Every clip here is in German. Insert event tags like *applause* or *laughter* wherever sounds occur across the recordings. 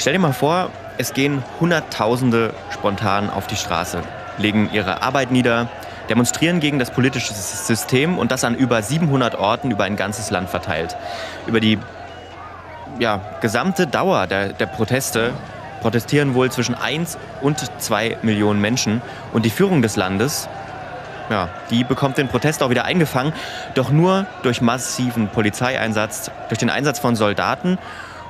Stell dir mal vor, es gehen Hunderttausende spontan auf die Straße, legen ihre Arbeit nieder, demonstrieren gegen das politische System und das an über 700 Orten über ein ganzes Land verteilt. Über die ja, gesamte Dauer der, der Proteste protestieren wohl zwischen 1 und 2 Millionen Menschen und die Führung des Landes ja, die bekommt den Protest auch wieder eingefangen, doch nur durch massiven Polizeieinsatz, durch den Einsatz von Soldaten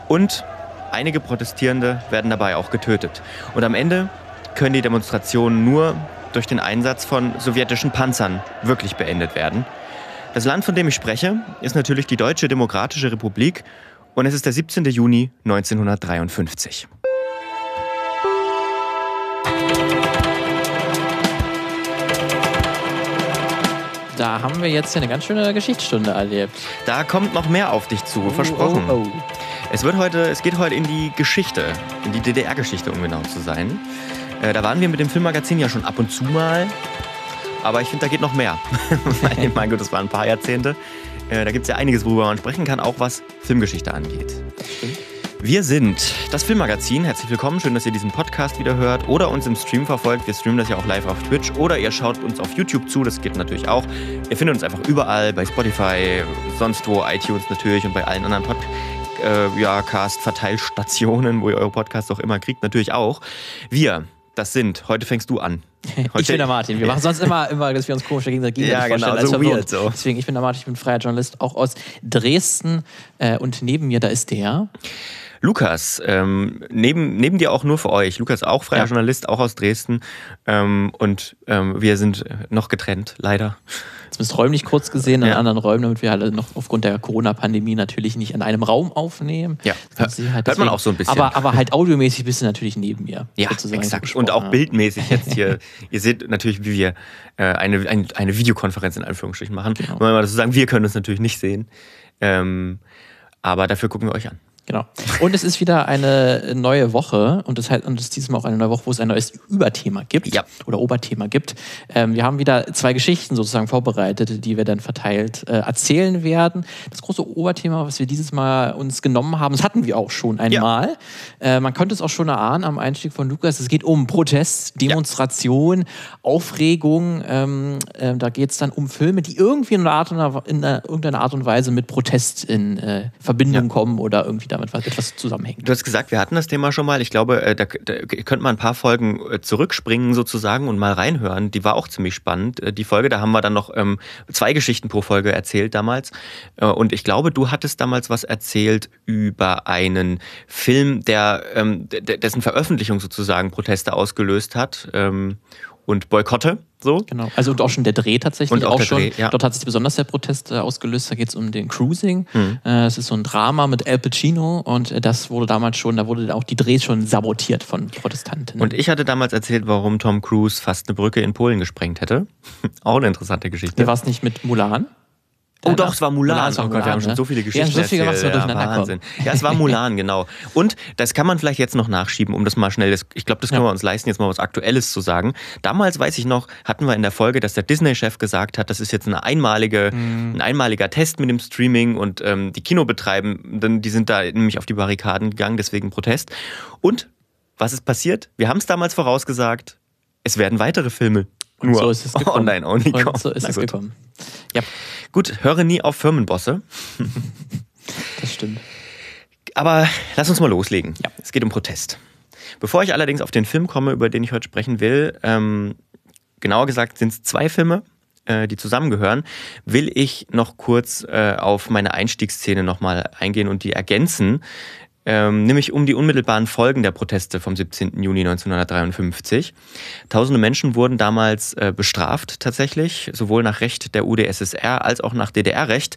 und einige Protestierende werden dabei auch getötet. Und am Ende können die Demonstrationen nur durch den Einsatz von sowjetischen Panzern wirklich beendet werden. Das Land, von dem ich spreche, ist natürlich die Deutsche Demokratische Republik und es ist der 17. Juni 1953. Da haben wir jetzt eine ganz schöne Geschichtsstunde erlebt. Da kommt noch mehr auf dich zu, oh, versprochen. Oh, oh. Es, wird heute, es geht heute in die Geschichte, in die DDR-Geschichte, um genau zu sein. Äh, da waren wir mit dem Filmmagazin ja schon ab und zu mal. Aber ich finde, da geht noch mehr. *laughs* mein Gott, das waren ein paar Jahrzehnte. Äh, da gibt es ja einiges, worüber man sprechen kann, auch was Filmgeschichte angeht. Stimmt. Wir sind das Filmmagazin. Herzlich willkommen. Schön, dass ihr diesen Podcast wieder hört oder uns im Stream verfolgt. Wir streamen das ja auch live auf Twitch oder ihr schaut uns auf YouTube zu. Das geht natürlich auch. Ihr findet uns einfach überall bei Spotify, sonst wo, iTunes natürlich und bei allen anderen Podcast-Verteilstationen, äh, wo ihr eure Podcasts auch immer kriegt, natürlich auch. Wir, das sind, heute fängst du an. *laughs* Heute ich bin der Martin. Wir machen sonst immer, immer dass wir uns komisch gegenseitig ja, genau, so weird so. Deswegen, ich bin der Martin, ich bin freier Journalist, auch aus Dresden. Äh, und neben mir, da ist der. Lukas, ähm, neben, neben dir auch nur für euch. Lukas auch freier ja. Journalist, auch aus Dresden. Ähm, und ähm, wir sind noch getrennt, leider. Zumindest räumlich kurz gesehen, in ja. anderen Räumen, damit wir alle noch aufgrund der Corona-Pandemie natürlich nicht in einem Raum aufnehmen. Ja, halt hört deswegen, man auch so ein bisschen. Aber, aber halt audiomäßig bist du natürlich neben mir. Ja, exakt. Und auch bildmäßig jetzt hier. *laughs* ihr seht natürlich, wie wir äh, eine, eine, eine Videokonferenz in Anführungsstrichen machen. Genau. Wir das so sagen, wir können uns natürlich nicht sehen. Ähm, aber dafür gucken wir euch an. Genau. Und es ist wieder eine neue Woche und das heißt, und es ist diesmal auch eine neue Woche, wo es ein neues Überthema gibt ja. oder Oberthema gibt. Ähm, wir haben wieder zwei Geschichten sozusagen vorbereitet, die wir dann verteilt äh, erzählen werden. Das große Oberthema, was wir dieses Mal uns genommen haben, das hatten wir auch schon einmal. Ja. Äh, man konnte es auch schon erahnen am Einstieg von Lukas. Es geht um Protest, Demonstration, ja. Aufregung. Ähm, äh, da geht es dann um Filme, die irgendwie in, Art und, in irgendeiner Art und Weise mit Protest in äh, Verbindung kommen oder irgendwie da damit etwas zusammenhängt. Du hast gesagt, wir hatten das Thema schon mal. Ich glaube, äh, da, da könnte man ein paar Folgen äh, zurückspringen sozusagen und mal reinhören. Die war auch ziemlich spannend. Äh, die Folge, da haben wir dann noch ähm, zwei Geschichten pro Folge erzählt damals. Und ich glaube, du hattest damals was erzählt über einen Film, der ähm, dessen Veröffentlichung sozusagen Proteste ausgelöst hat. Ähm, und Boykotte. So. Genau. Also und auch schon der Dreh tatsächlich. Und auch, auch schon. Dreh, ja. Dort hat sich besonders der Protest äh, ausgelöst. Da geht es um den Cruising. Mhm. Äh, es ist so ein Drama mit Al Pacino und äh, das wurde damals schon, da wurde auch die Drehs schon sabotiert von Protestanten. Und ich hatte damals erzählt, warum Tom Cruise fast eine Brücke in Polen gesprengt hätte. *laughs* auch eine interessante Geschichte. War es nicht mit Mulan? Oh doch, es war Mulan. Mulan oh Gott, Mulan, wir haben schon ne? so viele Geschichten. Ja, so viel gemacht, ja, Wahnsinn. Kommen. Ja, es war Mulan, *laughs* genau. Und das kann man vielleicht jetzt noch nachschieben, um das mal schnell, das, ich glaube, das können ja. wir uns leisten, jetzt mal was Aktuelles zu sagen. Damals, weiß ich noch, hatten wir in der Folge, dass der Disney-Chef gesagt hat, das ist jetzt eine einmalige, mhm. ein einmaliger Test mit dem Streaming und ähm, die Kinobetreibenden, die sind da nämlich auf die Barrikaden gegangen, deswegen Protest. Und was ist passiert? Wir haben es damals vorausgesagt, es werden weitere Filme nur so ist es gekommen. online only kommen. so ist es gekommen. Ja. Gut, höre nie auf Firmenbosse. *laughs* das stimmt. Aber lass uns mal loslegen. Ja. Es geht um Protest. Bevor ich allerdings auf den Film komme, über den ich heute sprechen will, ähm, genauer gesagt sind es zwei Filme, äh, die zusammengehören, will ich noch kurz äh, auf meine Einstiegsszene nochmal eingehen und die ergänzen ähm, nämlich um die unmittelbaren Folgen der Proteste vom 17. Juni 1953. Tausende Menschen wurden damals äh, bestraft tatsächlich, sowohl nach Recht der UdSSR als auch nach DDR-Recht.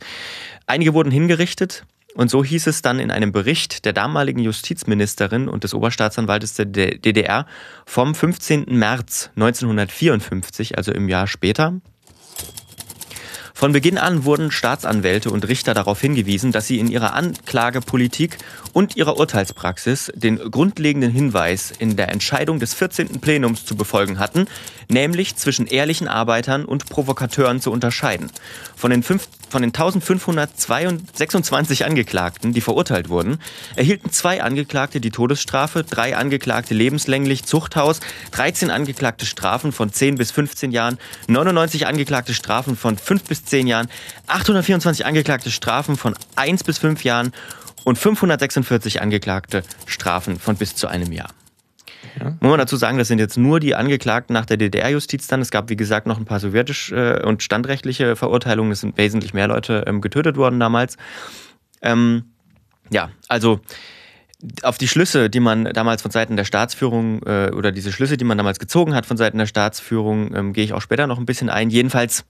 Einige wurden hingerichtet, und so hieß es dann in einem Bericht der damaligen Justizministerin und des Oberstaatsanwaltes der DDR vom 15. März 1954, also im Jahr später. Von Beginn an wurden Staatsanwälte und Richter darauf hingewiesen, dass sie in ihrer Anklagepolitik und ihrer Urteilspraxis den grundlegenden Hinweis in der Entscheidung des 14. Plenums zu befolgen hatten, nämlich zwischen ehrlichen Arbeitern und Provokateuren zu unterscheiden. Von den 15 von den 1526 Angeklagten, die verurteilt wurden, erhielten zwei Angeklagte die Todesstrafe, drei Angeklagte lebenslänglich Zuchthaus, 13 Angeklagte Strafen von 10 bis 15 Jahren, 99 Angeklagte Strafen von 5 bis 10 Jahren, 824 Angeklagte Strafen von 1 bis 5 Jahren und 546 Angeklagte Strafen von bis zu einem Jahr. Ja. Muss man dazu sagen, das sind jetzt nur die Angeklagten nach der DDR-Justiz dann. Es gab, wie gesagt, noch ein paar sowjetische äh, und standrechtliche Verurteilungen. Es sind wesentlich mehr Leute ähm, getötet worden damals. Ähm, ja, also auf die Schlüsse, die man damals von Seiten der Staatsführung äh, oder diese Schlüsse, die man damals gezogen hat von Seiten der Staatsführung, ähm, gehe ich auch später noch ein bisschen ein. Jedenfalls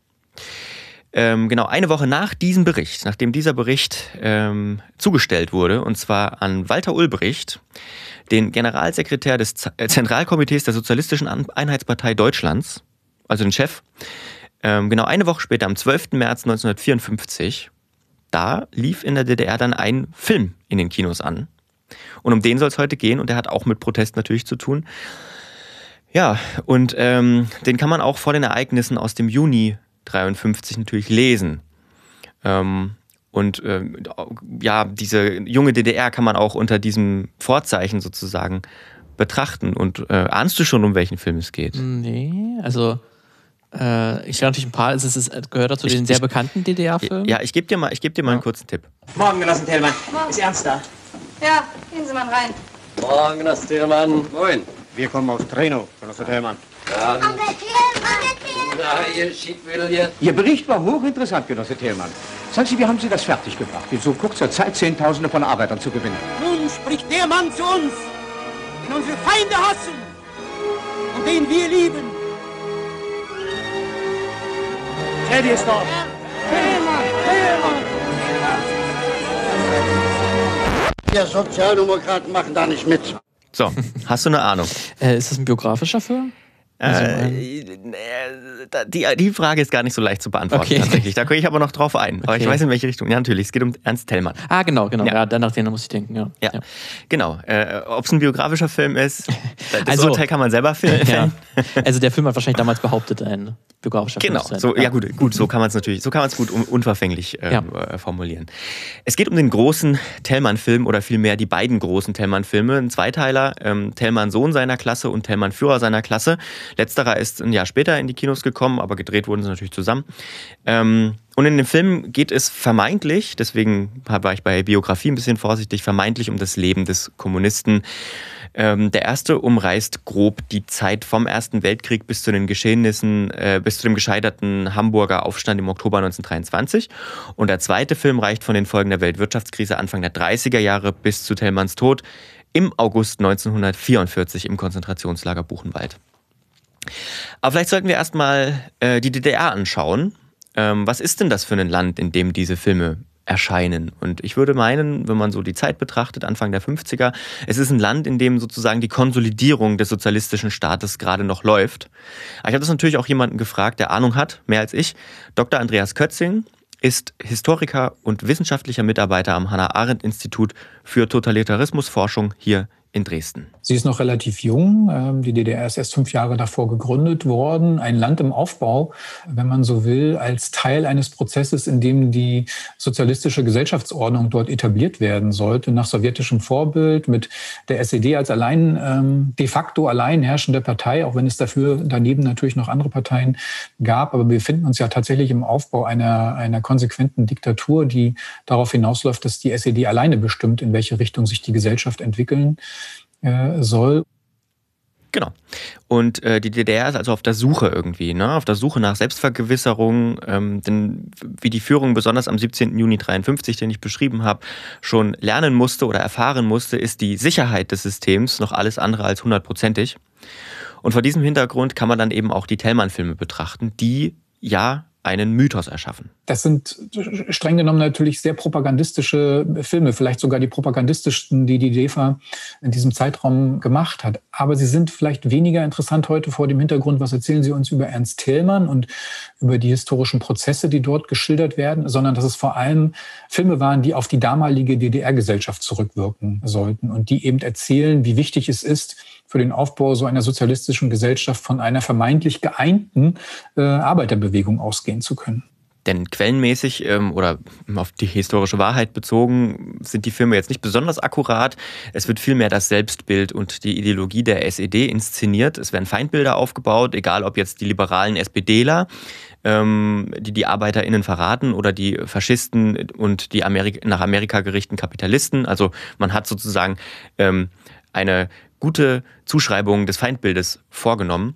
ähm, genau eine Woche nach diesem Bericht, nachdem dieser Bericht ähm, zugestellt wurde, und zwar an Walter Ulbricht, den Generalsekretär des äh, Zentralkomitees der Sozialistischen Einheitspartei Deutschlands, also den Chef, ähm, genau eine Woche später, am 12. März 1954, da lief in der DDR dann ein Film in den Kinos an. Und um den soll es heute gehen und der hat auch mit Protest natürlich zu tun. Ja, und ähm, den kann man auch vor den Ereignissen aus dem Juni 53 natürlich lesen. Ähm, und äh, ja, diese junge DDR kann man auch unter diesem Vorzeichen sozusagen betrachten. Und äh, ahnst du schon, um welchen Film es geht? Nee, also äh, ich kenne natürlich ein paar, es, ist, es gehört dazu den sehr bekannten DDR-Filmen. Ja, ich gebe dir mal, ich geb dir mal ja. einen kurzen Tipp. Morgen, Genossen Tellmann. Morgen. Ist Ernst da? Ja, gehen Sie mal rein. Morgen, Genossen Tellmann. Moin. Wir kommen aus Treno, Genosse Tellmann. Dann. Na, ihr Bericht war hochinteressant, Genosse Thälmann. Sagen Sie, wie haben Sie das fertiggebracht, in so kurzer Zeit Zehntausende von Arbeitern zu gewinnen? Nun spricht der Mann zu uns, den unsere Feinde hassen und den wir lieben. Teddy ist dort. Thälmann, Thälmann. Wir Sozialdemokraten machen da nicht mit. So, hast du eine Ahnung? Äh, ist das ein biografischer Film? Also, äh, die, die Frage ist gar nicht so leicht zu beantworten okay. tatsächlich. Da gehe ich aber noch drauf ein. Aber okay. ich weiß in welche Richtung. Ja, natürlich. Es geht um Ernst Tellmann. Ah, genau, genau. Ja, ja danach den muss ich denken. Ja, ja. ja. genau. Äh, Ob es ein biografischer Film ist, *laughs* das also, Urteil kann man selber filmen. *laughs* Ja. Also der Film hat wahrscheinlich damals behauptet, ein biografischer Film genau. So, ja. gut, gut. So kann man es natürlich. So kann man es gut unverfänglich äh, äh, formulieren. Es geht um den großen Tellmann-Film oder vielmehr die beiden großen Tellmann-Filme. Ein Zweiteiler. Ähm, Tellmann Sohn seiner Klasse und Tellmann Führer seiner Klasse. Letzterer ist ein Jahr später in die Kinos gekommen, aber gedreht wurden sie natürlich zusammen. Ähm, und in dem Film geht es vermeintlich, deswegen war ich bei Biografie ein bisschen vorsichtig, vermeintlich um das Leben des Kommunisten. Ähm, der erste umreißt grob die Zeit vom Ersten Weltkrieg bis zu den Geschehnissen, äh, bis zu dem gescheiterten Hamburger Aufstand im Oktober 1923. Und der zweite Film reicht von den Folgen der Weltwirtschaftskrise Anfang der 30er Jahre bis zu Tellmanns Tod im August 1944 im Konzentrationslager Buchenwald. Aber vielleicht sollten wir erstmal äh, die DDR anschauen. Ähm, was ist denn das für ein Land, in dem diese Filme erscheinen? Und ich würde meinen, wenn man so die Zeit betrachtet, Anfang der 50er, es ist ein Land, in dem sozusagen die Konsolidierung des sozialistischen Staates gerade noch läuft. Aber ich habe das natürlich auch jemanden gefragt, der Ahnung hat, mehr als ich. Dr. Andreas Kötzing ist Historiker und wissenschaftlicher Mitarbeiter am Hannah-Arendt-Institut für Totalitarismusforschung hier in Dresden. Sie ist noch relativ jung. Ähm, die DDR ist erst fünf Jahre davor gegründet worden. Ein Land im Aufbau, wenn man so will, als Teil eines Prozesses, in dem die sozialistische Gesellschaftsordnung dort etabliert werden sollte, nach sowjetischem Vorbild, mit der SED als allein ähm, de facto allein herrschende Partei, auch wenn es dafür daneben natürlich noch andere Parteien gab. Aber wir befinden uns ja tatsächlich im Aufbau einer, einer konsequenten Diktatur, die darauf hinausläuft, dass die SED alleine bestimmt, in welche Richtung sich die Gesellschaft entwickeln äh, soll. Genau. Und äh, die DDR ist also auf der Suche irgendwie, ne? auf der Suche nach Selbstvergewisserung. Ähm, denn wie die Führung besonders am 17. Juni 53, den ich beschrieben habe, schon lernen musste oder erfahren musste, ist die Sicherheit des Systems noch alles andere als hundertprozentig. Und vor diesem Hintergrund kann man dann eben auch die Tellmann-Filme betrachten, die ja einen Mythos erschaffen. Das sind streng genommen natürlich sehr propagandistische Filme, vielleicht sogar die propagandistischsten, die die DEFA in diesem Zeitraum gemacht hat. Aber sie sind vielleicht weniger interessant heute vor dem Hintergrund, was erzählen Sie uns über Ernst Thälmann und über die historischen Prozesse, die dort geschildert werden, sondern dass es vor allem Filme waren, die auf die damalige DDR-Gesellschaft zurückwirken sollten und die eben erzählen, wie wichtig es ist, für den Aufbau so einer sozialistischen Gesellschaft von einer vermeintlich geeinten äh, Arbeiterbewegung ausgehen zu können. Denn quellenmäßig ähm, oder auf die historische Wahrheit bezogen sind die Filme jetzt nicht besonders akkurat. Es wird vielmehr das Selbstbild und die Ideologie der SED inszeniert. Es werden Feindbilder aufgebaut, egal ob jetzt die liberalen SPDler, ähm, die die ArbeiterInnen verraten oder die Faschisten und die Amerika, nach Amerika gerichteten Kapitalisten. Also man hat sozusagen ähm, eine gute Zuschreibung des Feindbildes vorgenommen.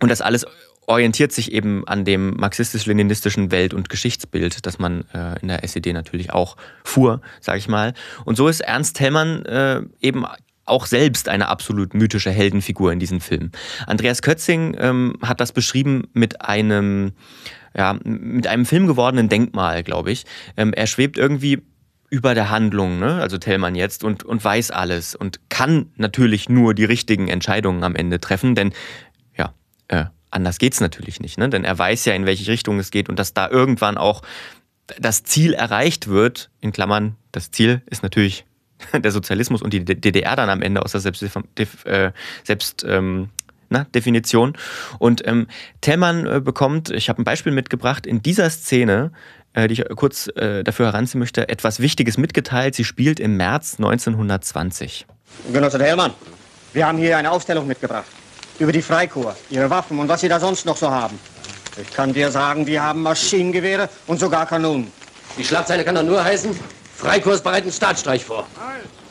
Und das alles orientiert sich eben an dem marxistisch-leninistischen Welt- und Geschichtsbild, das man äh, in der SED natürlich auch fuhr, sage ich mal. Und so ist Ernst Hellmann äh, eben auch selbst eine absolut mythische Heldenfigur in diesem Film. Andreas Kötzing ähm, hat das beschrieben mit einem, ja, mit einem filmgewordenen Denkmal, glaube ich. Ähm, er schwebt irgendwie über der Handlung, ne? also Tellmann jetzt, und, und weiß alles und kann natürlich nur die richtigen Entscheidungen am Ende treffen, denn ja, äh, anders geht's natürlich nicht, ne? denn er weiß ja, in welche Richtung es geht und dass da irgendwann auch das Ziel erreicht wird, in Klammern, das Ziel ist natürlich *laughs* der Sozialismus und die DDR dann am Ende aus der Selbst, äh, Selbst ähm. Und ähm, Tellmann äh, bekommt, ich habe ein Beispiel mitgebracht, in dieser Szene, die ich kurz äh, dafür heranziehen möchte, etwas Wichtiges mitgeteilt. Sie spielt im März 1920. Genosse Tellmann, wir haben hier eine Aufstellung mitgebracht über die Freikorps, ihre Waffen und was sie da sonst noch so haben. Ich kann dir sagen, die haben Maschinengewehre und sogar Kanonen. Die Schlagzeile kann doch nur heißen, Freikorps bereiten Staatsstreich vor.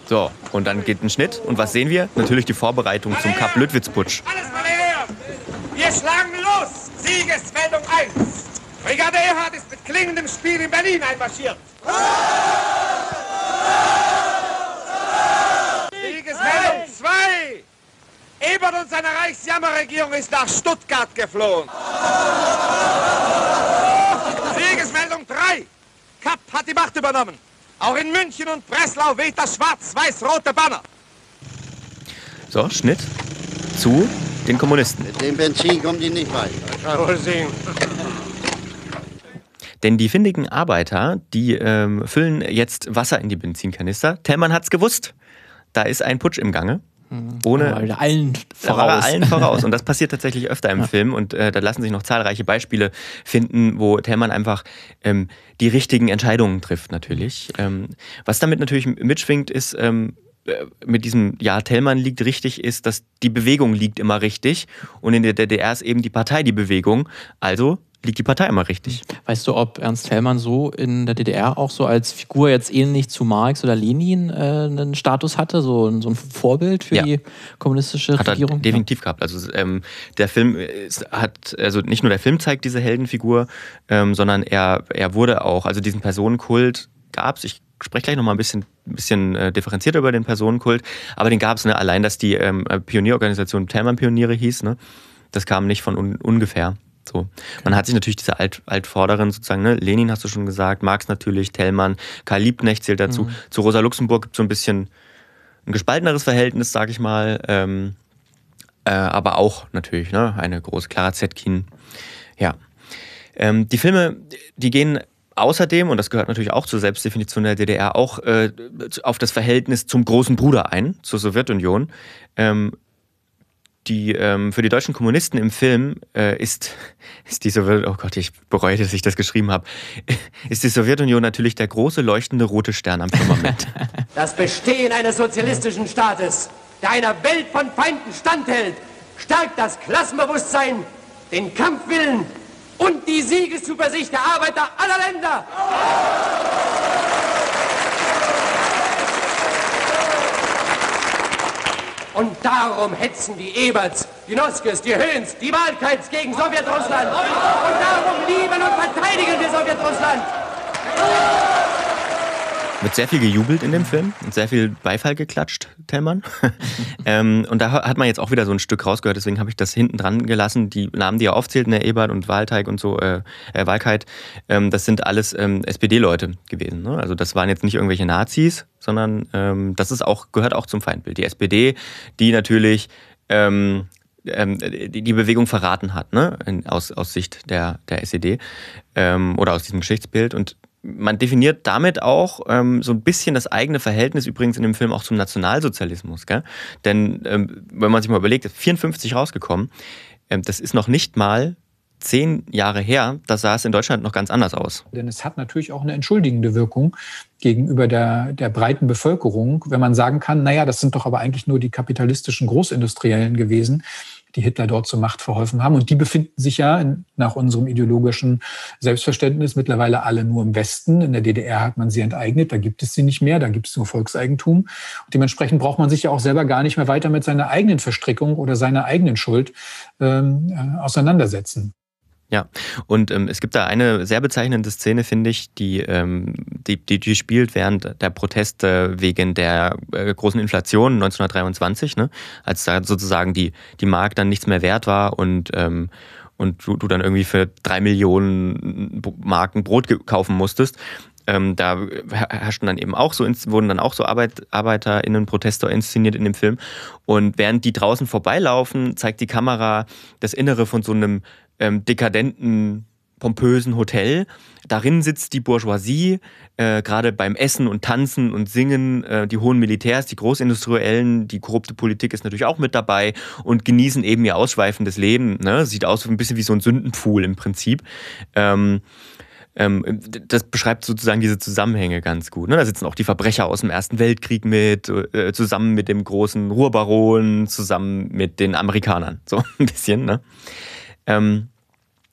So, und dann geht ein Schnitt. Und was sehen wir? Natürlich die Vorbereitung zum Kap-Lüttwitz-Putsch. Alles mal her! Wir schlagen los! Siegesmeldung 1. Brigade Erhard ist mit klingendem Spiel in Berlin einmarschiert. Siegesmeldung 2. Ebert und seine Reichsjammerregierung ist nach Stuttgart geflohen. Siegesmeldung 3. Kapp hat die Macht übernommen. Auch in München und Breslau weht das schwarz-weiß-rote Banner. So, Schnitt zu den Kommunisten. Mit dem Benzin kommen die nicht weit. Kann wohl sehen. Denn die findigen Arbeiter, die ähm, füllen jetzt Wasser in die Benzinkanister. Tellmann hat's gewusst. Da ist ein Putsch im Gange. Ohne Da war er allen voraus. allen voraus. Und das *laughs* passiert tatsächlich öfter im Film. Und äh, da lassen sich noch zahlreiche Beispiele finden, wo Tellmann einfach ähm, die richtigen Entscheidungen trifft, natürlich. Ähm, was damit natürlich mitschwingt, ist, ähm, äh, mit diesem Ja, Tellmann liegt richtig, ist, dass die Bewegung liegt immer richtig. Und in der DDR ist eben die Partei die Bewegung. Also liegt die Partei immer richtig. Weißt du, ob Ernst Hellmann so in der DDR auch so als Figur jetzt ähnlich zu Marx oder Lenin äh, einen Status hatte, so, ein- so ein Vorbild für Ja. die kommunistische Hat er Regierung? definitiv gehabt. Also ähm, der Film ist, hat, also nicht nur der Film zeigt diese Heldenfigur, ähm, sondern er, er wurde auch, also diesen Personenkult gab es. Ich spreche gleich nochmal ein bisschen, bisschen äh, differenzierter über den Personenkult, aber den gab es, ne? allein, dass die ähm, Pionierorganisation Tellmann Pioniere hieß, ne? das kam nicht von un ungefähr. So. Man hat sich natürlich diese Alt Altvorderen sozusagen, ne? Lenin hast du schon gesagt, Marx natürlich, Tellmann, Karl Liebknecht zählt dazu. Zu Rosa Luxemburg gibt es so ein bisschen ein gespalteneres Verhältnis, sag ich mal. Ähm, äh, aber auch natürlich ne, eine große Clara Zetkin. Ja. Ähm, die Filme, die gehen außerdem, und das gehört natürlich auch zur Selbstdefinition der DDR, auch äh, auf das Verhältnis zum großen Bruder ein, zur Sowjetunion. Ähm, die, ähm, für die deutschen Kommunisten im Film äh, ist, *laughs* ist die Sowjetunion, oh Gott, ich bereue, dass ich das geschrieben habe, *laughs* ist die Sowjetunion natürlich der große leuchtende rote Stern am Firmament. *laughs* Das Bestehen eines sozialistischen Staates, der einer Welt von Feinden standhält, stärkt das Klassenbewusstsein, den Kampfwillen und die Siegeszuversicht der Arbeiter aller Länder. Und darum hetzen die Eberts, die Noskes, die Höhns, die Wahlkeits gegen Sowjetrussland. Und darum lieben und verteidigen wir Sowjetrussland. Wird sehr viel gejubelt in dem Film und sehr viel Beifall geklatscht, Tellmann. *laughs* ähm, und da hat man jetzt auch wieder so ein Stück rausgehört, deswegen habe ich das hinten dran gelassen. Die Namen, die er aufzählt, ne, Ebert und Wahlteig und so, äh, äh, Wahlkeit, ähm, das sind alles ähm, SPD-Leute gewesen. Ne? Also das waren jetzt nicht irgendwelche Nazis, sondern ähm, das ist auch, gehört auch zum Feindbild. Die SPD, die natürlich ähm, ähm, die, Bewegung verraten hat, ne? Aus, aus Sicht der, der SED ähm, oder aus diesem Geschichtsbild. Und man definiert damit auch ähm, so ein bisschen das eigene Verhältnis übrigens in dem Film auch zum Nationalsozialismus. Gell? Denn ähm, wenn man sich mal überlegt, ist 54 rausgekommen, ähm, das ist noch nicht mal zehn Jahre her, da sah es in Deutschland noch ganz anders aus. Denn es hat natürlich auch eine entschuldigende Wirkung gegenüber der, der breiten Bevölkerung, wenn man sagen kann, naja, das sind doch aber eigentlich nur die kapitalistischen Großindustriellen gewesen, die Hitler dort zur Macht verholfen haben. Und die befinden sich ja nach unserem ideologischen Selbstverständnis mittlerweile alle nur im Westen. In der DDR hat man sie enteignet, da gibt es sie nicht mehr, da gibt es nur Volkseigentum. Und dementsprechend braucht man sich ja auch selber gar nicht mehr weiter mit seiner eigenen Verstrickung oder seiner eigenen Schuld ähm, äh, auseinandersetzen. Ja, und ähm, es gibt da eine sehr bezeichnende Szene, finde ich, die, ähm, die, die, die, spielt während der Proteste wegen der äh, großen Inflation 1923, ne? als da sozusagen die, die Mark dann nichts mehr wert war und, ähm, und du, du dann irgendwie für drei Millionen Marken Brot kaufen musstest. Ähm, da herrschten dann eben auch so, wurden dann auch so Arbeit, ArbeiterInnen-Proteste inszeniert in dem Film. Und während die draußen vorbeilaufen, zeigt die Kamera das Innere von so einem ähm, dekadenten, pompösen Hotel. Darin sitzt die Bourgeoisie, äh, gerade beim Essen und Tanzen und Singen, äh, die hohen Militärs, die Großindustriellen, die korrupte Politik ist natürlich auch mit dabei und genießen eben ihr ausschweifendes Leben. Ne? Sieht aus ein bisschen wie so ein Sündenpfuhl im Prinzip. Ähm, ähm, das beschreibt sozusagen diese Zusammenhänge ganz gut. Ne? Da sitzen auch die Verbrecher aus dem Ersten Weltkrieg mit, äh, zusammen mit dem großen Ruhrbaron, zusammen mit den Amerikanern. So *laughs* ein bisschen. Ne? Ähm,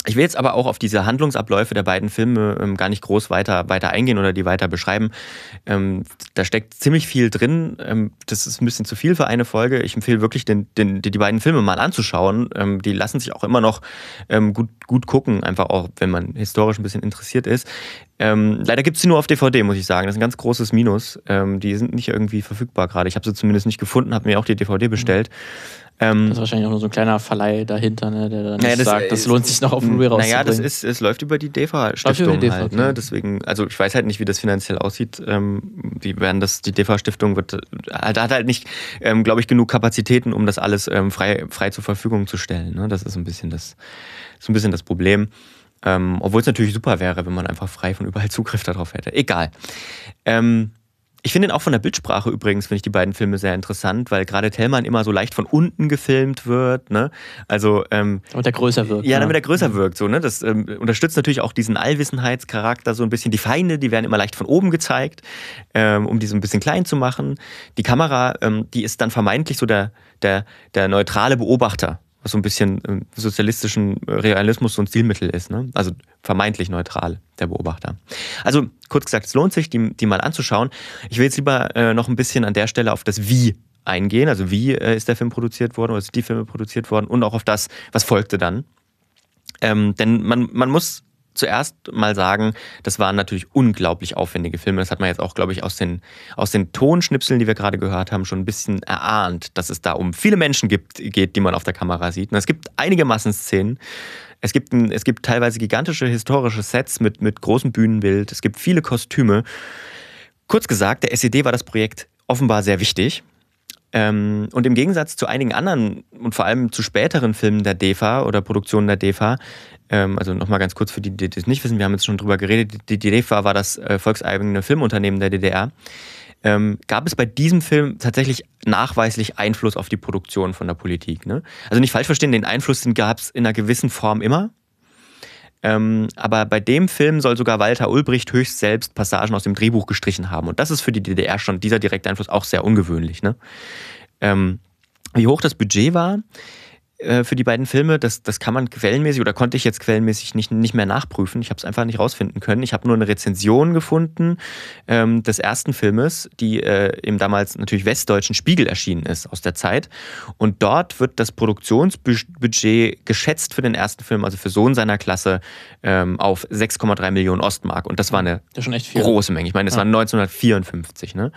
ich will jetzt aber auch auf diese Handlungsabläufe der beiden Filme ähm, gar nicht groß weiter, weiter eingehen oder die weiter beschreiben. Ähm, da steckt ziemlich viel drin. Ähm, das ist ein bisschen zu viel für eine Folge. Ich empfehle wirklich, den, den, die beiden Filme mal anzuschauen. Ähm, die lassen sich auch immer noch ähm, gut, gut gucken, einfach auch, wenn man historisch ein bisschen interessiert ist. Ähm, leider gibt es sie nur auf DVD, muss ich sagen. Das ist ein ganz großes Minus. die sind nicht irgendwie verfügbar gerade. Ich habe sie zumindest nicht gefunden, habe mir auch die DVD bestellt. Mhm. Ähm, das ist wahrscheinlich auch nur so ein kleiner Verleih dahinter, ne, der dann naja, das sagt, das lohnt sich noch auf Blu-ray rauszubringen. Naja, das ist, es läuft über die DEFA-Stiftung halt, ne? Deswegen, also ich weiß halt nicht, wie das finanziell aussieht. Ähm, die werden das, die DEFA-Stiftung wird, halt, hat halt nicht, ähm, glaube ich, genug Kapazitäten, um das alles ähm, frei, frei zur Verfügung zu stellen. Ne? Das ist ein bisschen das, so ein bisschen das Problem. Ähm, obwohl es natürlich super wäre, wenn man einfach frei von überall Zugriff darauf hätte. Egal. Ähm, ich finde ihn auch von der Bildsprache übrigens, finde ich die beiden Filme sehr interessant, weil gerade Tellmann immer so leicht von unten gefilmt wird. Ne? Also, ähm, damit er größer wirkt. Ja, damit er größer wirkt. So, ne? Das ähm, unterstützt natürlich auch diesen Allwissenheitscharakter so ein bisschen. Die Feinde, die werden immer leicht von oben gezeigt, ähm, um die so ein bisschen klein zu machen. Die Kamera, ähm, die ist dann vermeintlich so der, der, der neutrale Beobachter was so ein bisschen ähm, sozialistischen Realismus so ein Stilmittel ist. Ne? Also vermeintlich neutral, der Beobachter. Also kurz gesagt, es lohnt sich, die, die mal anzuschauen. Ich will jetzt lieber äh, noch ein bisschen an der Stelle auf das Wie eingehen. Also wie äh, ist der Film produziert worden oder sind die Filme produziert worden und auch auf das, was folgte dann. Ähm, denn man, man muss zuerst mal sagen, das waren natürlich unglaublich aufwendige Filme. Das hat man jetzt auch, glaube ich, aus den, aus den Tonschnipseln, die wir gerade gehört haben, schon ein bisschen erahnt, dass es da um viele Menschen gibt, geht, die man auf der Kamera sieht. Und es gibt einige Massenszenen. Es gibt, ein, es gibt teilweise gigantische historische Sets mit, mit großem Bühnenbild. Es gibt viele Kostüme. Kurz gesagt, der SED war das Projekt offenbar sehr wichtig. Ähm, und im Gegensatz zu einigen anderen und vor allem zu späteren Filmen der DEFA oder Produktionen der DEFA, ähm, also nochmal ganz kurz für die, die das nicht wissen, wir haben jetzt schon drüber geredet, die, die DEFA war das äh, volkseigene Filmunternehmen der DDR, ähm, gab es bei diesem Film tatsächlich nachweislich Einfluss auf die Produktion von der Politik. Ne? Also nicht falsch verstehen, den Einfluss gab es in einer gewissen Form immer. Ähm, aber bei dem Film soll sogar Walter Ulbricht höchst selbst Passagen aus dem Drehbuch gestrichen haben. Und das ist für die DDR schon dieser direkte Einfluss auch sehr ungewöhnlich. Ne? Ähm, wie hoch das Budget war, äh, für die beiden Filme, das, das kann man quellenmäßig oder konnte ich jetzt quellenmäßig nicht, nicht mehr nachprüfen. Ich habe es einfach nicht rausfinden können. Ich habe nur eine Rezension gefunden ähm, des ersten Filmes, die äh, im damals natürlich westdeutschen Spiegel erschienen ist aus der Zeit. Und dort wird das Produktionsbudget geschätzt für den ersten Film, also für Sohn seiner Klasse, ähm, auf 6,3 Millionen Ostmark. Und das war eine das große Menge. Ich meine, das ja. war 1954. Ne?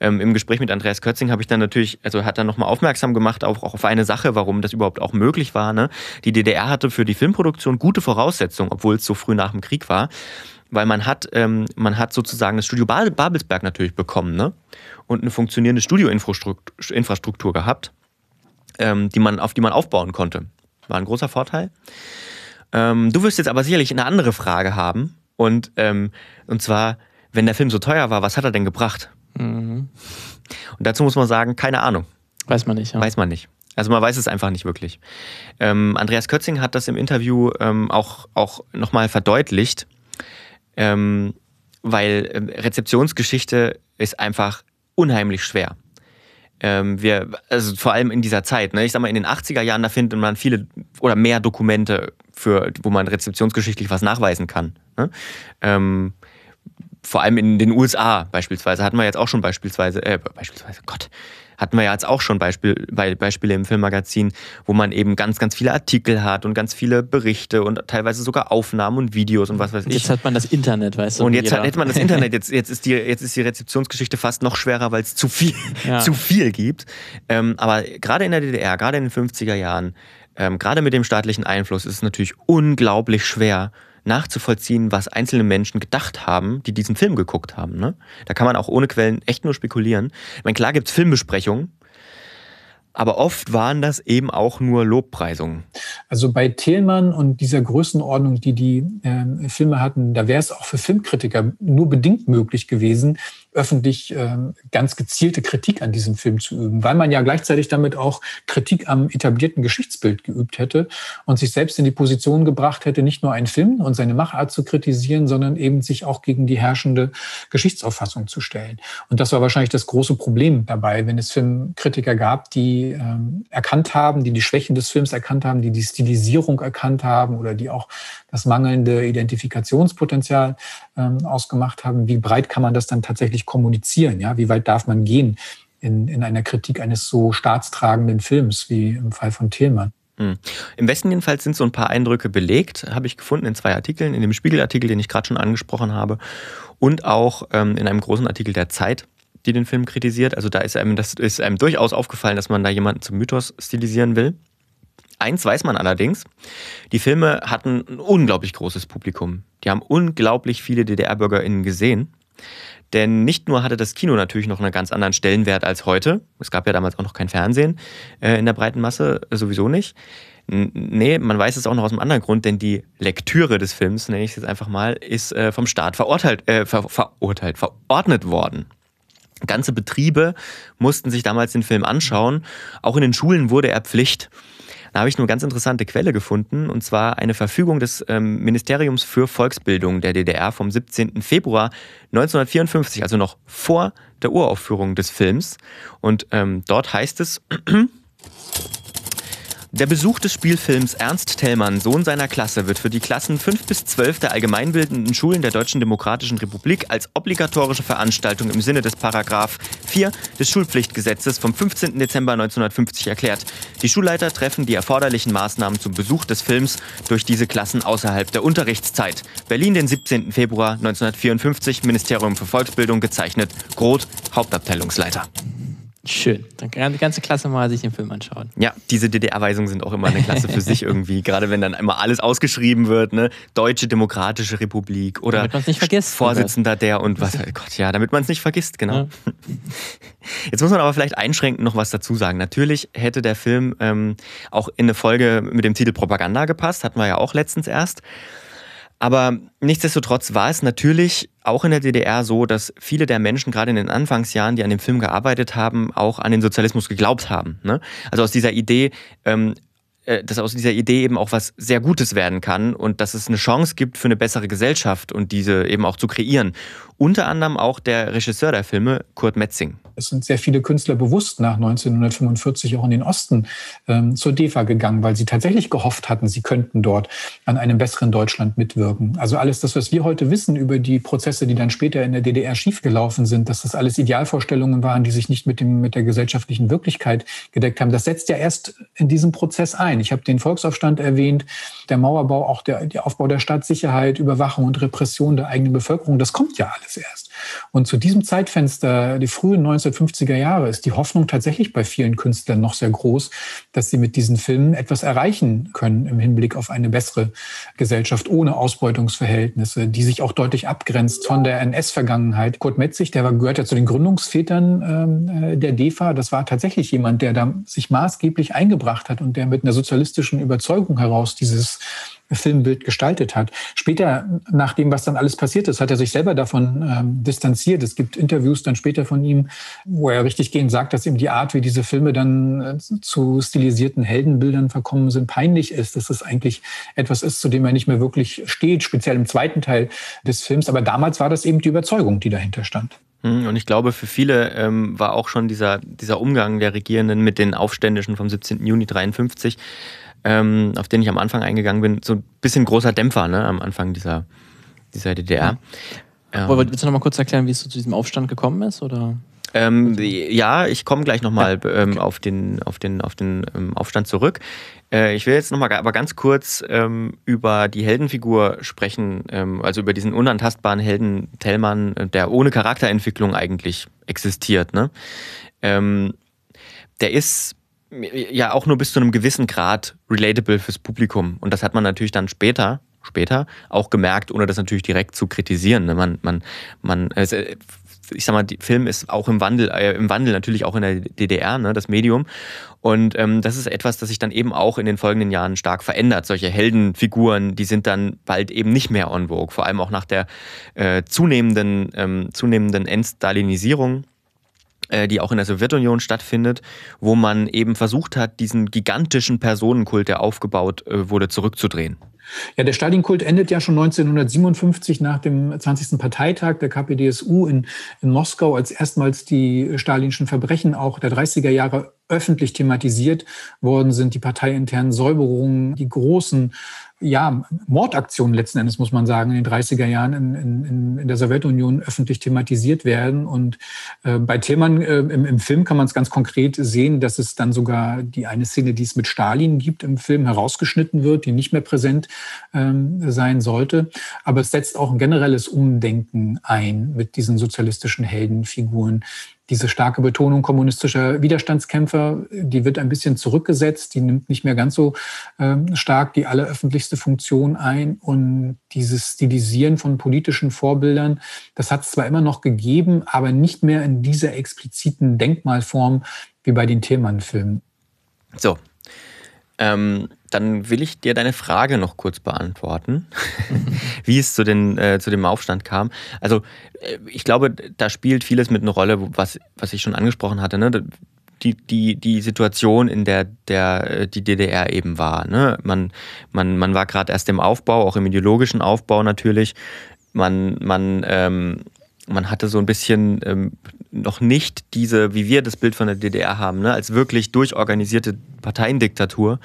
ähm, im Gespräch mit Andreas Kötzing habe ich dann natürlich, also hat dann nochmal aufmerksam gemacht, auch, auch auf eine Sache, warum das überhaupt auch möglich war. Ne? Die DDR hatte für die Filmproduktion gute Voraussetzungen, obwohl es so früh nach dem Krieg war. Weil man hat, ähm, man hat sozusagen das Studio Babelsberg natürlich bekommen, ne? Und eine funktionierende Studioinfrastruktur gehabt, ähm, die man, auf die man aufbauen konnte. War ein großer Vorteil. Ähm, du wirst jetzt aber sicherlich eine andere Frage haben. Und, ähm, und zwar, wenn der Film so teuer war, was hat er denn gebracht? Mhm. Und dazu muss man sagen, keine Ahnung. Weiß man nicht. Ja. Weiß man nicht. Also man weiß es einfach nicht wirklich. Ähm, Andreas Kötzing hat das im Interview ähm, auch, auch nochmal verdeutlicht, ähm, weil ähm, Rezeptionsgeschichte ist einfach unheimlich schwer. Ähm, wir, also vor allem in dieser Zeit, ne? ich sag mal, in den 80er Jahren, da findet man viele oder mehr Dokumente, für, wo man rezeptionsgeschichtlich was nachweisen kann. Ne? Ähm, vor allem in den USA beispielsweise hatten wir jetzt auch schon beispielsweise, äh, beispielsweise, Gott, hatten wir ja jetzt auch schon Beispiel, Beispiele im Filmmagazin, wo man eben ganz, ganz viele Artikel hat und ganz viele Berichte und teilweise sogar Aufnahmen und Videos und was weiß ich. Jetzt hat man das Internet, weißt du. Und jetzt hat, hat man das Internet. *laughs* Jetzt, jetzt, ist die, jetzt ist die Rezeptionsgeschichte fast noch schwerer, weil es zu viel, ja. *laughs* zu viel gibt. Ähm, aber gerade in der DDR, gerade in den 50er Jahren, ähm, gerade mit dem staatlichen Einfluss ist es natürlich unglaublich schwer, nachzuvollziehen, was einzelne Menschen gedacht haben, die diesen Film geguckt haben. Ne? Da kann man auch ohne Quellen echt nur spekulieren. Ich meine, klar gibt es Filmbesprechungen, aber oft waren das eben auch nur Lobpreisungen. Also bei Thielmann und dieser Größenordnung, die die äh, Filme hatten, da wäre es auch für Filmkritiker nur bedingt möglich gewesen, öffentlich äh, ganz gezielte Kritik an diesem Film zu üben, weil man ja gleichzeitig damit auch Kritik am etablierten Geschichtsbild geübt hätte und sich selbst in die Position gebracht hätte, nicht nur einen Film und seine Machart zu kritisieren, sondern eben sich auch gegen die herrschende Geschichtsauffassung zu stellen. Und das war wahrscheinlich das große Problem dabei, wenn es Filmkritiker gab, die ähm, erkannt haben, die die Schwächen des Films erkannt haben, die die Stilisierung erkannt haben oder die auch das mangelnde Identifikationspotenzial ähm, ausgemacht haben. Wie breit kann man das dann tatsächlich kommunizieren? Ja, wie weit darf man gehen in, in einer Kritik eines so staatstragenden Films wie im Fall von Thielmann? Hm. Im Westen jedenfalls sind so ein paar Eindrücke belegt, habe ich gefunden in zwei Artikeln, in dem Spiegelartikel, den ich gerade schon angesprochen habe, und auch ähm, in einem großen Artikel der Zeit, die den Film kritisiert. Also da ist einem, das ist einem durchaus aufgefallen, dass man da jemanden zum Mythos stilisieren will. Eins weiß man allerdings, die Filme hatten ein unglaublich großes Publikum. Die haben unglaublich viele DDR-BürgerInnen gesehen. Denn nicht nur hatte das Kino natürlich noch einen ganz anderen Stellenwert als heute. Es gab ja damals auch noch kein Fernsehen äh, in der breiten Masse, äh, sowieso nicht. Nee, man weiß es auch noch aus einem anderen Grund, denn die Lektüre des Films, nenne ich es jetzt einfach mal, ist äh, vom Staat verurteilt, äh, ver verurteilt, verordnet worden. Ganze Betriebe mussten sich damals den Film anschauen. Auch in den Schulen wurde er Pflicht. Da habe ich eine ganz interessante Quelle gefunden, und zwar eine Verfügung des ähm, Ministeriums für Volksbildung der DDR vom 17. Februar 1954, also noch vor der Uraufführung des Films. Und ähm, dort heißt es, Der Besuch des Spielfilms Ernst Thälmann, Sohn seiner Klasse, wird für die Klassen 5 bis 12 der allgemeinbildenden Schulen der Deutschen Demokratischen Republik als obligatorische Veranstaltung im Sinne des Paragraph 4 des Schulpflichtgesetzes vom 15. Dezember 1950 erklärt. Die Schulleiter treffen die erforderlichen Maßnahmen zum Besuch des Films durch diese Klassen außerhalb der Unterrichtszeit. Berlin, den 17. Februar 1954, Ministerium für Volksbildung gezeichnet. Groth, Hauptabteilungsleiter. Schön. Dann kann die ganze Klasse mal sich den Film anschauen. Ja, diese DDR-Weisungen sind auch immer eine Klasse für sich *laughs* irgendwie. Gerade wenn dann immer alles ausgeschrieben wird, ne? Deutsche Demokratische Republik oder Vorsitzender der und was. Oh Gott, ja, damit man es nicht vergisst, genau. Ja. *laughs* Jetzt muss man aber vielleicht einschränkend noch was dazu sagen. Natürlich hätte der Film ähm, auch in eine Folge mit dem Titel Propaganda gepasst, hatten wir ja auch letztens erst. Aber nichtsdestotrotz war es natürlich auch in der DDR so, dass viele der Menschen gerade in den Anfangsjahren, die an dem Film gearbeitet haben, auch an den Sozialismus geglaubt haben. Ne? Also aus dieser Idee, ähm, äh, dass aus dieser Idee eben auch was sehr Gutes werden kann und dass es eine Chance gibt für eine bessere Gesellschaft und diese eben auch zu kreieren. Unter anderem auch der Regisseur der Filme, Kurt Metzing. Es sind sehr viele Künstler bewusst nach 1945 auch in den Osten ähm, zur DEFA gegangen, weil sie tatsächlich gehofft hatten, sie könnten dort an einem besseren Deutschland mitwirken. Also alles das, was wir heute wissen über die Prozesse, die dann später in der DDR schiefgelaufen sind, dass das alles Idealvorstellungen waren, die sich nicht mit, dem, mit der gesellschaftlichen Wirklichkeit gedeckt haben, das setzt ja erst in diesem Prozess ein. Ich habe den Volksaufstand erwähnt, der Mauerbau, auch der, der Aufbau der Stadtsicherheit, Überwachung und Repression der eigenen Bevölkerung, das kommt ja alles alles erst. Und zu diesem Zeitfenster, die frühen 1950er Jahre, ist die Hoffnung tatsächlich bei vielen Künstlern noch sehr groß, dass sie mit diesen Filmen etwas erreichen können im Hinblick auf eine bessere Gesellschaft ohne Ausbeutungsverhältnisse, die sich auch deutlich abgrenzt von der NS-Vergangenheit. Kurt Metzig, der gehört ja zu den Gründungsvätern ähm, äh, der DEFA. Das war tatsächlich jemand, der da sich maßgeblich eingebracht hat und der mit einer sozialistischen Überzeugung heraus dieses Filmbild gestaltet hat. Später, nach dem, was dann alles passiert ist, hat er sich selber davon ähm, distanziert. Es gibt Interviews dann später von ihm, wo er richtig gehend sagt, dass ihm die Art, wie diese Filme dann äh, zu stilisierten Heldenbildern verkommen sind, peinlich ist, dass es eigentlich etwas ist, zu dem er nicht mehr wirklich steht, speziell im zweiten Teil des Films. Aber damals war das eben die Überzeugung, die dahinter stand. Hm, und ich glaube, für viele ähm, war auch schon dieser, dieser Umgang der Regierenden mit den Aufständischen vom 17. Juni 53, ähm, auf den ich am Anfang eingegangen bin, so ein bisschen großer Dämpfer ne, am Anfang dieser, dieser DDR. Ja. Ähm, willst du noch mal kurz erklären, wie es zu diesem Aufstand gekommen ist? Oder? Ähm, ja, ich komme gleich nochmal ja, ähm, okay. auf den, auf den, auf den ähm, Aufstand zurück. Äh, ich will jetzt nochmal aber ganz kurz ähm, über die Heldenfigur sprechen, ähm, also über diesen unantastbaren Helden Tellmann, äh, der ohne Charakterentwicklung eigentlich existiert. Ne? Ähm, der ist ja auch nur bis zu einem gewissen Grad relatable fürs Publikum. Und das hat man natürlich dann später, später auch gemerkt, ohne das natürlich direkt zu kritisieren. Ne? Man, man, man, äh, ich sag mal, der Film ist auch im Wandel, äh, im Wandel natürlich auch in der DDR, ne, das Medium. Und ähm, das ist etwas, das sich dann eben auch in den folgenden Jahren stark verändert. Solche Heldenfiguren, die sind dann bald eben nicht mehr on vogue, vor allem auch nach der äh, zunehmenden, ähm, zunehmenden Entstalinisierung die auch in der Sowjetunion stattfindet, wo man eben versucht hat, diesen gigantischen Personenkult, der aufgebaut äh, wurde, zurückzudrehen. Ja, der Stalin-Kult endet ja schon 1957 nach dem 20. Parteitag der KPDSU in, in Moskau, als erstmals die stalinischen Verbrechen auch der 30er Jahre öffentlich thematisiert worden sind, die parteiinternen Säuberungen, die großen ja, Mordaktionen letzten Endes, muss man sagen, in den 30er Jahren in, in, in der Sowjetunion öffentlich thematisiert werden. Und äh, bei Tillmann äh, im, im, Film kann man es ganz konkret sehen, dass es dann sogar die eine Szene, die es mit Stalin gibt im Film, herausgeschnitten wird, die nicht mehr präsent ähm, sein sollte. Aber es setzt auch ein generelles Umdenken ein mit diesen sozialistischen Heldenfiguren diese starke Betonung kommunistischer Widerstandskämpfer, die wird ein bisschen zurückgesetzt, die nimmt nicht mehr ganz so ähm, stark die alleröffentlichste Funktion ein. Und dieses Stilisieren von politischen Vorbildern, das hat es zwar immer noch gegeben, aber nicht mehr in dieser expliziten Denkmalform wie bei den Thälmann-Filmen. So. Ähm, dann will ich dir deine Frage noch kurz beantworten, *laughs* wie es zu, den, äh, zu dem Aufstand kam. Also äh, ich glaube, da spielt vieles mit einer Rolle, was, was ich schon angesprochen hatte. Ne? Die, die, die Situation, in der, der äh, die DDR eben war. Ne? Man, man, man war gerade erst im Aufbau, auch im ideologischen Aufbau natürlich. Man, man, ähm, man hatte so ein bisschen ähm, noch nicht diese, wie wir das Bild von der DDR haben, ne, als wirklich durchorganisierte Parteiendiktatur,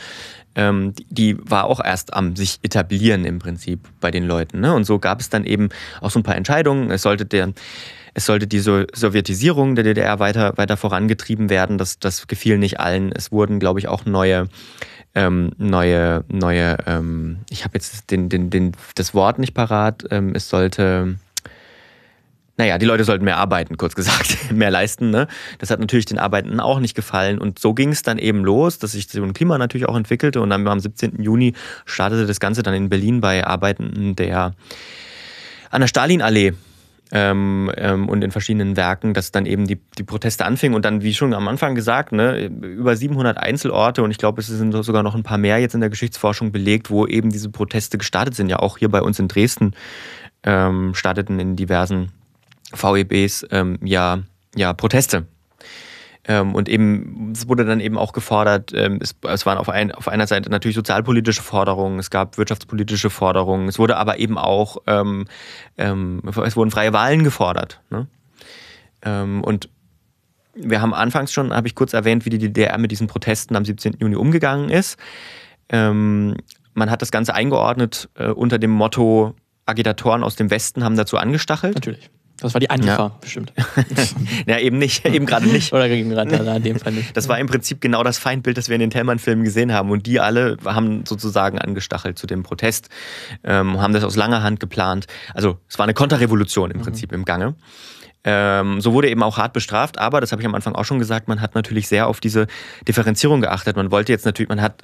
ähm, die, die, war auch erst am sich etablieren im Prinzip bei den Leuten. Ne? Und so gab es dann eben auch so ein paar Entscheidungen. Es sollte der es sollte die so Sowjetisierung der DDR weiter, weiter vorangetrieben werden. Das, das gefiel nicht allen. Es wurden, glaube ich, auch neue, ähm, neue, neue, ähm, ich habe jetzt den, den, den, das Wort nicht parat. Ähm, es sollte, naja, die Leute sollten mehr arbeiten, kurz gesagt, *laughs* mehr leisten. Ne? Das hat natürlich den Arbeitenden auch nicht gefallen. Und so ging es dann eben los, dass sich so ein Klima natürlich auch entwickelte. Und dann am 17. Juni startete das Ganze dann in Berlin bei Arbeitenden der an der Stalinallee ähm, ähm, und in verschiedenen Werken, dass dann eben die, die Proteste anfingen und dann, wie schon am Anfang gesagt, ne, über 700 Einzelorte und ich glaube, es sind sogar noch ein paar mehr jetzt in der Geschichtsforschung belegt, wo eben diese Proteste gestartet sind. Ja, auch hier bei uns in Dresden ähm, starteten in diversen VEBs ähm, ja, ja Proteste. Ähm, und eben, es wurde dann eben auch gefordert, ähm, es, es waren auf, ein, auf einer Seite natürlich sozialpolitische Forderungen, es gab wirtschaftspolitische Forderungen, es wurde aber eben auch, ähm, ähm es wurden freie Wahlen gefordert. Ne? Ähm, und wir haben anfangs schon, habe ich kurz erwähnt, wie die DDR mit diesen Protesten am 17. Juni umgegangen ist. Man hat das Ganze eingeordnet äh, unter dem Motto, Agitatoren aus dem Westen haben dazu angestachelt. Natürlich. Das war die Antifa, ja. bestimmt. *laughs* ja, eben nicht, eben gerade nicht. Oder gegen gerade in dem Fall nicht. Das war im Prinzip genau das Feindbild, das wir in den Tellmann-Filmen gesehen haben. Und die alle haben sozusagen angestachelt zu dem Protest, ähm, haben das aus langer Hand geplant. Also es war eine Konterrevolution im mhm. Prinzip im Gange. Ähm, so wurde eben auch hart bestraft, aber das habe ich am Anfang auch schon gesagt, man hat natürlich sehr auf diese Differenzierung geachtet. Man wollte jetzt natürlich, man hat,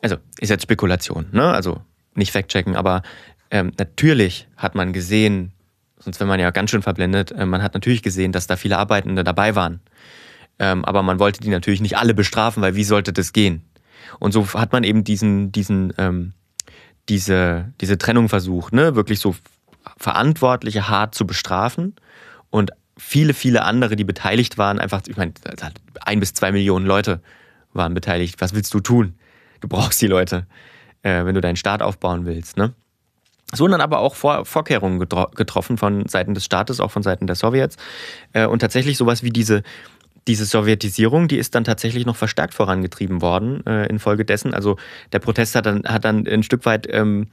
also ist jetzt Spekulation, ne? Also nicht fact-checken, aber ähm, natürlich hat man gesehen, sonst wäre man ja ganz schön verblendet. Äh, man hat natürlich gesehen, dass da viele Arbeitende dabei waren. Ähm, aber man wollte die natürlich nicht alle bestrafen, weil wie sollte das gehen? Und so hat man eben diesen, diesen, ähm, diese, diese Trennung versucht, ne? Wirklich so Verantwortliche hart zu bestrafen und viele, viele andere, die beteiligt waren, einfach, ich meine, ein bis zwei Millionen Leute waren beteiligt. Was willst du tun? Du brauchst die Leute, äh, wenn du deinen Staat aufbauen willst. Ne? Es wurden dann aber auch Vor Vorkehrungen getroffen von Seiten des Staates, auch von Seiten der Sowjets. Äh, und tatsächlich sowas wie diese, diese Sowjetisierung, die ist dann tatsächlich noch verstärkt vorangetrieben worden äh, infolgedessen. Also der Protest hat dann, hat dann ein Stück weit ähm,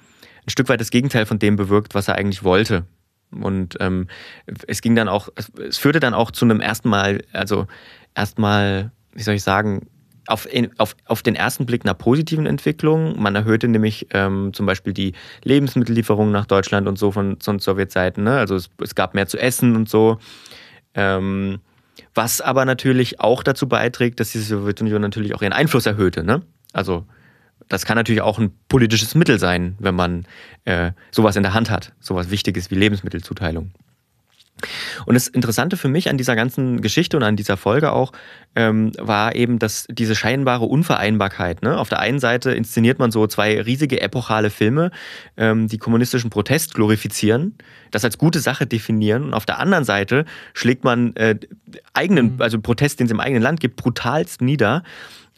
ein Stück weit das Gegenteil von dem bewirkt, was er eigentlich wollte. Und ähm, es ging dann auch, es führte dann auch zu einem ersten Mal, also erstmal, wie soll ich sagen, auf, auf, auf den ersten Blick einer positiven Entwicklung. Man erhöhte nämlich ähm, zum Beispiel die Lebensmittellieferungen nach Deutschland und so von, von Sowjetzeiten. Ne? Also es, es, gab mehr zu essen und so. Ähm, was aber natürlich auch dazu beiträgt, dass die Sowjetunion natürlich auch ihren Einfluss erhöhte. Ne? Also das kann natürlich auch ein politisches Mittel sein, wenn man äh, sowas in der Hand hat, sowas Wichtiges wie Lebensmittelzuteilung. Und das Interessante für mich an dieser ganzen Geschichte und an dieser Folge auch ähm, war eben, dass diese scheinbare Unvereinbarkeit. Ne? Auf der einen Seite inszeniert man so zwei riesige epochale Filme, ähm, die kommunistischen Protest glorifizieren, das als gute Sache definieren. Und auf der anderen Seite schlägt man äh, eigenen, mhm. also Protest, den es im eigenen Land gibt, brutalst nieder.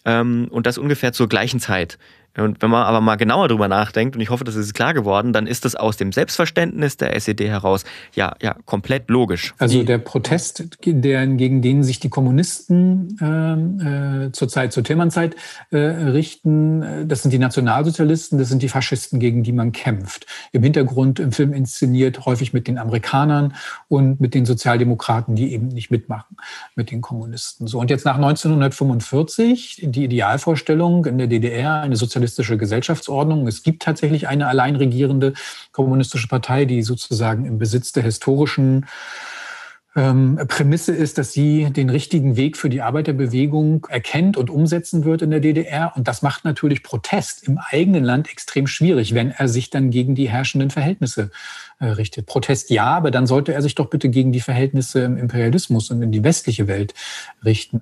Ähm, und das ungefähr zur gleichen Zeit. Und wenn man aber mal genauer drüber nachdenkt, und ich hoffe, das ist klar geworden, dann ist das aus dem Selbstverständnis der SED heraus ja, ja komplett logisch. Also der Protest, der, gegen den sich die Kommunisten äh, äh, zur Zeit, zur Tillmann-Zeit äh, richten, äh, das sind die Nationalsozialisten, das sind die Faschisten, gegen die man kämpft. Im Hintergrund im Film inszeniert, häufig mit den Amerikanern und mit den Sozialdemokraten, die eben nicht mitmachen mit den Kommunisten. So, und jetzt nach 1945, die Idealvorstellung in der DDR, eine Sozialistische sozialistische Gesellschaftsordnung. Es gibt tatsächlich eine allein regierende kommunistische Partei, die sozusagen im Besitz der historischen ähm, Prämisse ist, dass sie den richtigen Weg für die Arbeiterbewegung erkennt und umsetzen wird in der DDR. Und das macht natürlich Protest im eigenen Land extrem schwierig, wenn er sich dann gegen die herrschenden Verhältnisse äh, richtet. Protest ja, aber dann sollte er sich doch bitte gegen die Verhältnisse im Imperialismus und in die westliche Welt richten.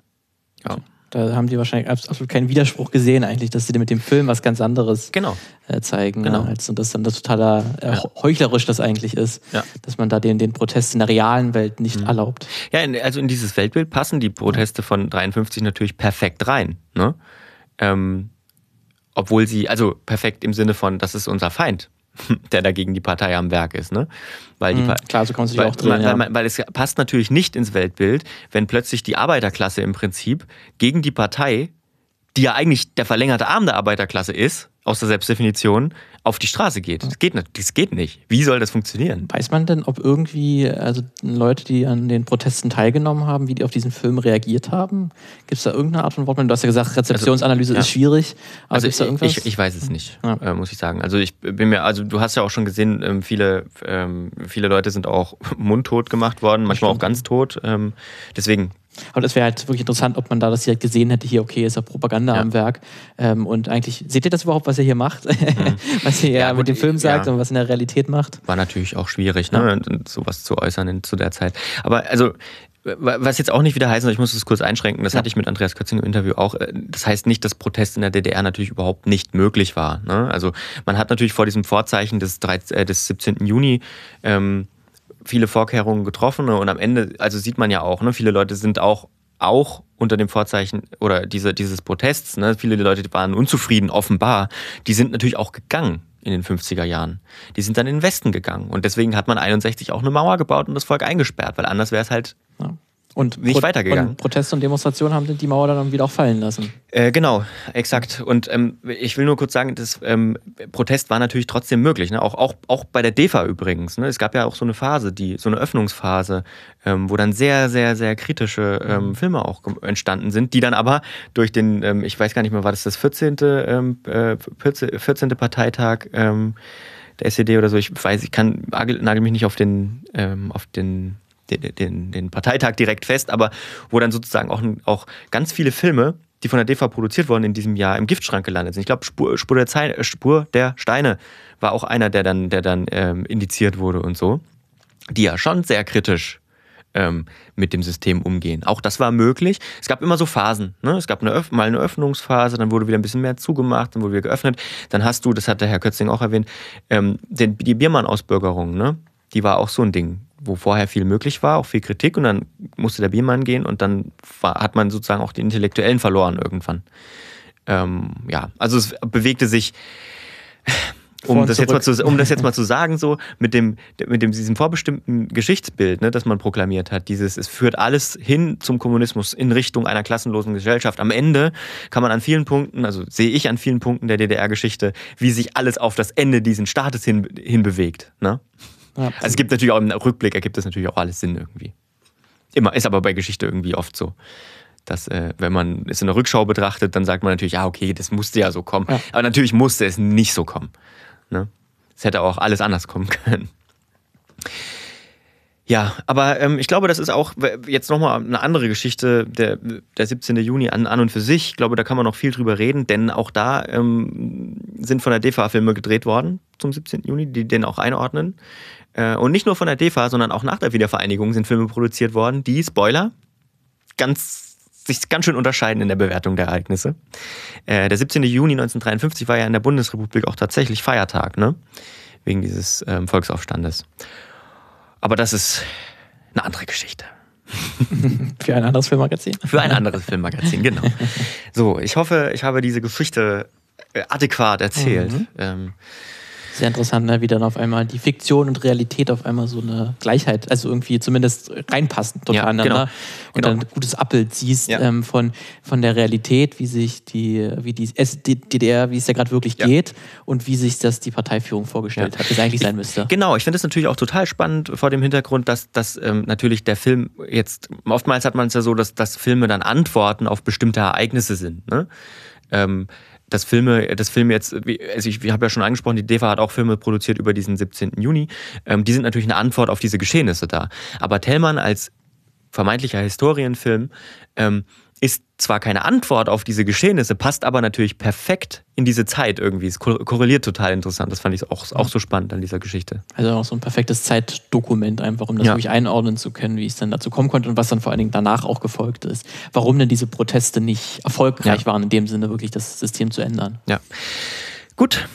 Ja. Da haben die wahrscheinlich absolut keinen Widerspruch gesehen, eigentlich, dass sie mit dem Film was ganz anderes genau. äh, zeigen. Genau. Als, und das dann das totaler äh, heuchlerisch das eigentlich ist, ja. dass man da den, den Protest in der realen Welt nicht mhm. erlaubt. Ja, also in dieses Weltbild passen die Proteste von 53 natürlich perfekt rein. Ne? Ähm, obwohl sie, also perfekt im Sinne von, das ist unser Feind. *laughs* der dagegen die Partei am Werk ist. Ne? Weil die mhm, klar, so kann man sich weil, auch drehen. Weil, weil, weil, es passt natürlich nicht ins Weltbild, wenn plötzlich die Arbeiterklasse im Prinzip gegen die Partei, die ja eigentlich der verlängerte Arm der Arbeiterklasse ist, aus der Selbstdefinition, auf die Straße geht. Das geht nicht. Das geht nicht. Wie soll das funktionieren? Weiß man denn, ob irgendwie, also Leute, die an den Protesten teilgenommen haben, wie die auf diesen Film reagiert haben? Gibt es da irgendeine Art von Wortmeldung? Du hast ja gesagt, Rezeptionsanalyse also, ja. ist schwierig. Also da irgendwas? Ich, ich weiß es nicht, ja. äh, muss ich sagen. Also ich bin mir, also du hast ja auch schon gesehen, ähm, viele, ähm, viele Leute sind auch *laughs* mundtot gemacht worden, manchmal auch ganz tot. Ähm, deswegen aber das wäre halt wirklich interessant, ob man da das direkt gesehen hätte, hier, okay, ist ja Propaganda ja. am Werk. Ähm, und eigentlich, seht ihr das überhaupt, was er hier macht? Mhm. *laughs* was er ja, ja mit dem Film sagt ja. und was in der Realität macht? War natürlich auch schwierig, ne? sowas zu äußern zu der Zeit. Aber also, was jetzt auch nicht wieder heißt, ich muss es kurz einschränken, das hatte ich mit Andreas Kötzing im Interview auch. Äh, das heißt nicht, dass Protest in der DDR natürlich überhaupt nicht möglich war. Ne? Also man hat natürlich vor diesem Vorzeichen des, 13, äh, des 17. Juni ähm, viele Vorkehrungen getroffen und am Ende, also sieht man ja auch, ne, viele Leute sind auch auch unter dem Vorzeichen oder diese, dieses Protests, ne, viele Leute waren unzufrieden, offenbar, die sind natürlich auch gegangen in den 50er Jahren. Die sind dann in den Westen gegangen. Und deswegen hat man 61 auch eine Mauer gebaut und das Volk eingesperrt, weil anders wäre es halt ja. Und nicht Pro weitergegangen. Und Proteste und Demonstrationen haben die Mauer dann wieder auch fallen lassen. Äh, genau, exakt. Und ähm, ich will nur kurz sagen, das ähm, Protest war natürlich trotzdem möglich. Ne? Auch, auch, auch bei der DEFA übrigens. Ne? Es gab ja auch so eine Phase, die, so eine Öffnungsphase, ähm, wo dann sehr, sehr, sehr kritische ähm, mhm. Filme auch entstanden sind, die dann aber durch den, ähm, ich weiß gar nicht mehr, war das das 14. Ähm, äh, 14. Parteitag ähm, der SED oder so, ich weiß, ich kann, nagel mich nicht auf den, auf den den, den, Parteitag direkt fest, aber wo dann sozusagen auch, auch ganz viele Filme, die von der DEFA produziert wurden in diesem Jahr, im Giftschrank gelandet sind. Ich glaube, Spur, Spur, der Zei äh, Spur der Steine war auch einer, der dann, der dann ähm, indiziert wurde und so, die ja schon sehr kritisch ähm, mit dem System umgehen. Auch das war möglich. Es gab immer so Phasen. Ne? Es gab eine mal eine Öffnungsphase, dann wurde wieder ein bisschen mehr zugemacht, dann wurde wieder geöffnet. Dann hast du, das hat der Herr Kötzing auch erwähnt, ähm, den, die Biermann-Ausbürgerung. Ne? Die war auch so ein Ding, wo vorher viel möglich war, auch viel Kritik und dann musste der Biermann gehen und dann war, hat man sozusagen auch die Intellektuellen verloren irgendwann. Ähm, ja, also es bewegte sich um das, jetzt mal zu, um das jetzt mal zu sagen, so mit dem, mit dem diesem vorbestimmten Geschichtsbild, ne, das man proklamiert hat, dieses, es führt alles hin zum Kommunismus in Richtung einer klassenlosen Gesellschaft. Am Ende kann man an vielen Punkten, also sehe ich an vielen Punkten der DDR-Geschichte, wie sich alles auf das Ende diesen Staates hin, hin bewegt. Ne? Ja, also es gibt natürlich auch im Rückblick ergibt es natürlich auch alles Sinn irgendwie. Immer, ist aber bei Geschichte irgendwie oft so dass äh, wenn man es in der Rückschau betrachtet, dann sagt man natürlich, ja, okay, das musste ja so kommen. Ja. Aber natürlich musste es nicht so kommen. Ne? Es hätte auch alles anders kommen *laughs* können. Ja, aber ähm, ich glaube, das ist auch jetzt nochmal eine andere Geschichte, der, der 17. Juni an, an und für sich. Ich glaube, da kann man noch viel drüber reden, denn auch da ähm, sind von der DEFA Filme gedreht worden zum 17. Juni, die den auch einordnen. Äh, und nicht nur von der DEFA, sondern auch nach der Wiedervereinigung sind Filme produziert worden, die, Spoiler, ganz sich ganz schön unterscheiden in der Bewertung der Ereignisse. Äh, der 17. Juni 1953 war ja in der Bundesrepublik auch tatsächlich Feiertag, ne? Wegen dieses ähm, Volksaufstandes. Aber das ist eine andere Geschichte. *laughs* Für ein anderes Filmmagazin? Für ein anderes Filmmagazin, genau. So, ich hoffe, ich habe diese Geschichte äh, adäquat erzählt. Mhm. Ähm, sehr interessant, ne? wie dann auf einmal die Fiktion und Realität auf einmal so eine Gleichheit, also irgendwie zumindest reinpassen untereinander. Ja, genau. Und genau. dann ein gutes Abbild siehst ja. ähm, von, von der Realität, wie sich die, wie die DDR, wie es ja gerade wirklich ja. geht und wie sich das die Parteiführung vorgestellt hat, wie es eigentlich sein müsste. Genau, ich finde es natürlich auch total spannend vor dem Hintergrund, dass, dass ähm, natürlich der Film jetzt, oftmals hat man es ja so, dass, dass Filme dann Antworten auf bestimmte Ereignisse sind. Ne? Ähm, dass Filme, das Film jetzt, also ich, ich habe ja schon angesprochen, die DEFA hat auch Filme produziert über diesen 17. Juni. Ähm, die sind natürlich eine Antwort auf diese Geschehnisse da. Aber Tellmann als vermeintlicher Historienfilm ähm, ist zwar keine Antwort auf diese Geschehnisse, passt aber natürlich perfekt in diese Zeit irgendwie. Es korreliert total interessant. Das fand ich auch, auch so spannend an dieser Geschichte. Also auch so ein perfektes Zeitdokument einfach, um das ja. wirklich einordnen zu können, wie es dann dazu kommen konnte und was dann vor allen Dingen danach auch gefolgt ist. Warum denn diese Proteste nicht erfolgreich ja. waren, in dem Sinne wirklich das System zu ändern. Ja. Gut,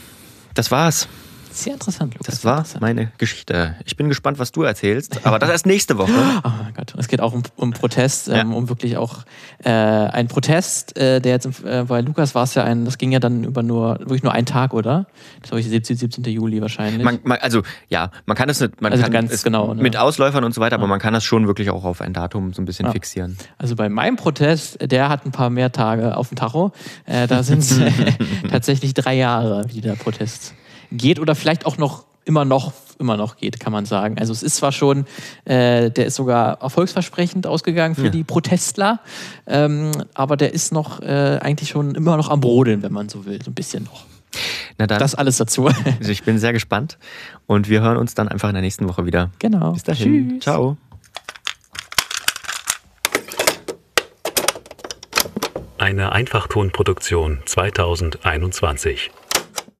das war's. Sehr interessant, Lukas. Das war meine Geschichte. Ich bin gespannt, was du erzählst, aber das erst nächste Woche. *laughs* oh mein Gott. Es geht auch um, um Protest, ähm, ja. um wirklich auch äh, ein Protest, äh, der jetzt, äh, bei Lukas war es ja ein, das ging ja dann über nur, wirklich nur einen Tag, oder? Das war ich 17, 17. Juli wahrscheinlich. Man, man, also, ja, man kann es nicht, man also kann ganz es genau, ne? mit Ausläufern und so weiter, ja. aber man kann das schon wirklich auch auf ein Datum so ein bisschen ja. fixieren. Also bei meinem Protest, der hat ein paar mehr Tage auf dem Tacho. Äh, da sind es *laughs* *laughs* tatsächlich drei Jahre, wie der Protest geht oder vielleicht auch noch immer noch immer noch geht, kann man sagen. Also es ist zwar schon, äh, der ist sogar erfolgsversprechend ausgegangen für ja. die Protestler, ähm, aber der ist noch äh, eigentlich schon immer noch am Brodeln, wenn man so will, so ein bisschen noch. Na dann, das alles dazu. Also ich bin sehr gespannt und wir hören uns dann einfach in der nächsten Woche wieder. Genau. Bis dahin. Tschüss. Ciao. Eine Einfachtonproduktion 2021.